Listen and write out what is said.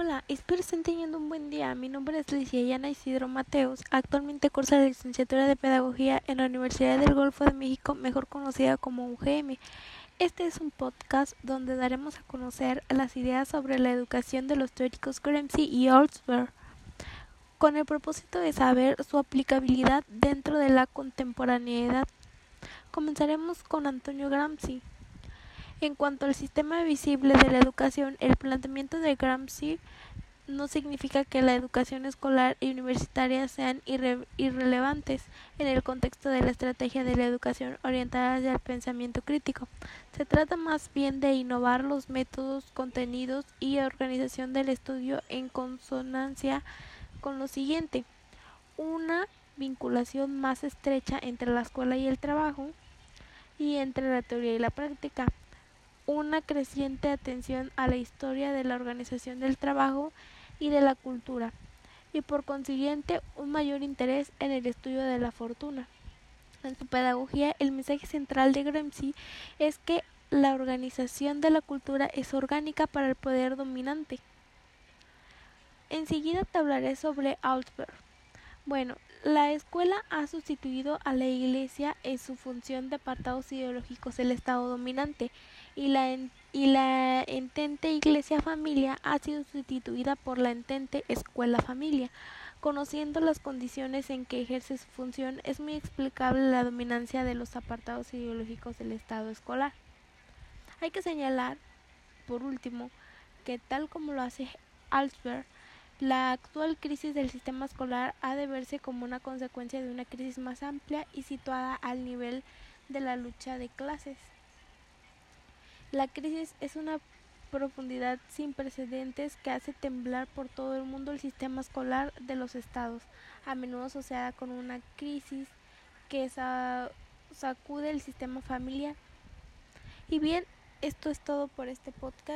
Hola, espero estén teniendo un buen día. Mi nombre es Yana Isidro Mateos. Actualmente cursa la licenciatura de Pedagogía en la Universidad del Golfo de México, mejor conocida como UGM. Este es un podcast donde daremos a conocer las ideas sobre la educación de los teóricos Gramsci y Althusser, con el propósito de saber su aplicabilidad dentro de la contemporaneidad. Comenzaremos con Antonio Gramsci. En cuanto al sistema visible de la educación, el planteamiento de Gramsci no significa que la educación escolar y universitaria sean irrelevantes en el contexto de la estrategia de la educación orientada hacia el pensamiento crítico. Se trata más bien de innovar los métodos, contenidos y organización del estudio en consonancia con lo siguiente. Una vinculación más estrecha entre la escuela y el trabajo y entre la teoría y la práctica una creciente atención a la historia de la organización del trabajo y de la cultura, y por consiguiente un mayor interés en el estudio de la fortuna. En su pedagogía, el mensaje central de Gramsci es que la organización de la cultura es orgánica para el poder dominante. Enseguida te hablaré sobre Altberg. Bueno, la escuela ha sustituido a la iglesia en su función de apartados ideológicos del Estado dominante y la, y la entente iglesia familia ha sido sustituida por la entente escuela familia. Conociendo las condiciones en que ejerce su función, es muy explicable la dominancia de los apartados ideológicos del Estado escolar. Hay que señalar, por último, que tal como lo hace Alsberg, la actual crisis del sistema escolar ha de verse como una consecuencia de una crisis más amplia y situada al nivel de la lucha de clases. La crisis es una profundidad sin precedentes que hace temblar por todo el mundo el sistema escolar de los estados, a menudo asociada con una crisis que sacude el sistema familiar. Y bien, esto es todo por este podcast.